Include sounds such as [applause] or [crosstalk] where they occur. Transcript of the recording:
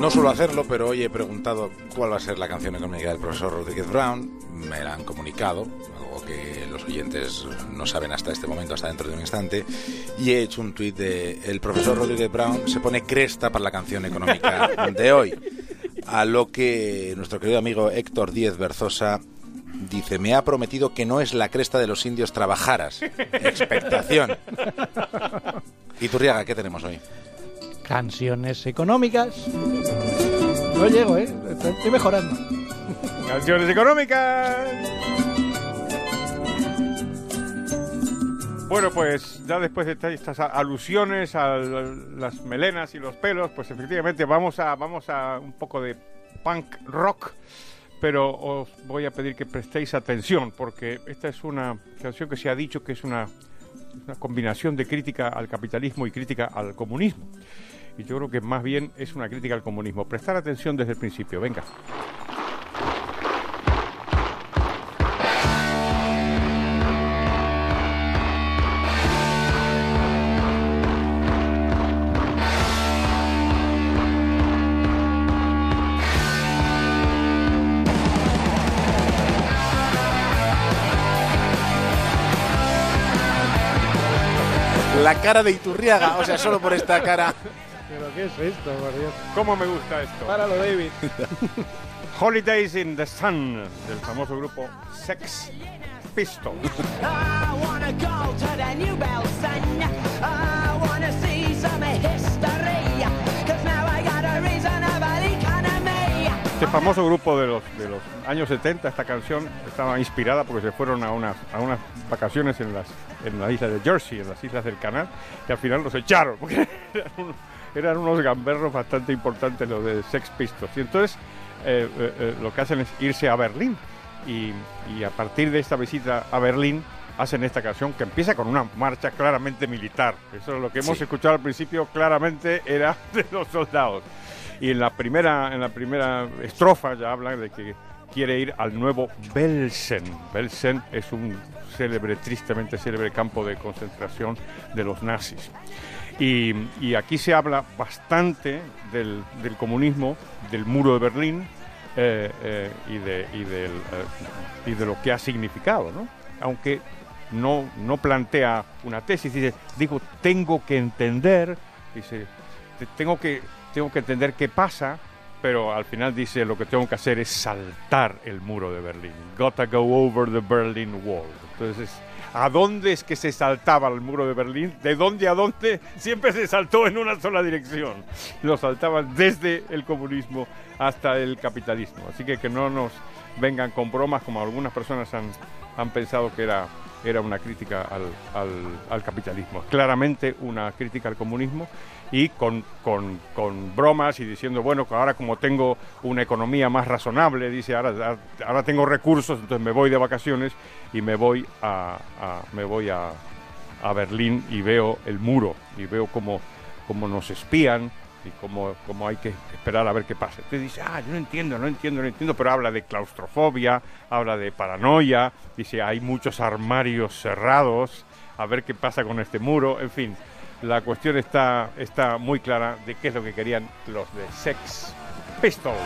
No suelo hacerlo, pero hoy he preguntado cuál va a ser la canción económica del profesor Rodríguez Brown. Me la han comunicado, algo que los oyentes no saben hasta este momento, hasta dentro de un instante. Y he hecho un tuit de el profesor Rodríguez Brown se pone cresta para la canción económica de hoy. A lo que nuestro querido amigo Héctor Díez Berzosa dice, me ha prometido que no es la cresta de los indios trabajaras. Expectación. [laughs] Y Turriaga, ¿qué tenemos hoy? Canciones económicas. No llego, ¿eh? Estoy mejorando. Canciones económicas. Bueno, pues ya después de estas alusiones a las melenas y los pelos, pues efectivamente vamos a, vamos a un poco de punk rock, pero os voy a pedir que prestéis atención porque esta es una canción que se ha dicho que es una, una combinación de crítica al capitalismo y crítica al comunismo. Y yo creo que más bien es una crítica al comunismo. Prestar atención desde el principio. Venga. La cara de Iturriaga, o sea, solo por esta cara. ¿Pero qué es esto, Dios? ¿Cómo me gusta esto? Páralo, David. [laughs] Holidays in the Sun, del famoso grupo Sex Pistols. I wanna go to the New Bell Sun. I wanna see some history. Cause now I got a reasonable economy. Este famoso grupo de los, de los años 70, esta canción estaba inspirada porque se fueron a unas, a unas vacaciones en las, en la isla de Jersey, en las islas del canal, y al final los echaron, porque [laughs] eran, unos, eran unos gamberros bastante importantes los de Sex Pistols. Y entonces eh, eh, eh, lo que hacen es irse a Berlín, y, y a partir de esta visita a Berlín hacen esta canción que empieza con una marcha claramente militar. Eso es lo que hemos Sí. escuchado al principio, claramente era [laughs] de los soldados. Y en la primera, en la primera estrofa ya habla de que quiere ir al nuevo Belsen. Belsen es un célebre, tristemente célebre campo de concentración de los nazis. Y, aquí se habla bastante del, del comunismo, del muro de Berlín eh, eh, y, de, y, del, eh, y de lo que ha significado, ¿no? Aunque no, no plantea una tesis, dice, digo, tengo que entender, dice, te- tengo que, tengo que entender qué pasa, pero al final dice, lo que tengo que hacer es saltar el muro de Berlín. Gotta go over the Berlin Wall. Entonces, ¿a dónde es que se saltaba el muro de Berlín? ¿De dónde a dónde? [laughs] Siempre se saltó en una sola dirección. Lo saltaban desde el comunismo hasta el capitalismo. Así que que no nos vengan con bromas como algunas personas han, han pensado que era, era una crítica al, al- al capitalismo. Claramente una crítica al comunismo y con, con- con bromas y diciendo, bueno, ahora como tengo una economía más razonable, dice, ahora, ahora tengo recursos, entonces me voy de vacaciones y me voy a, a- me voy a, a Berlín y veo el muro y veo cómo, cómo nos espían y cómo, cómo hay que esperar a ver qué pasa. Entonces dice, ah, yo no entiendo, no entiendo, no entiendo, pero habla de claustrofobia, habla de paranoia, dice, hay muchos armarios cerrados, a ver qué pasa con este muro, en fin, la cuestión está, está muy clara de qué es lo que querían los de Sex Pistols.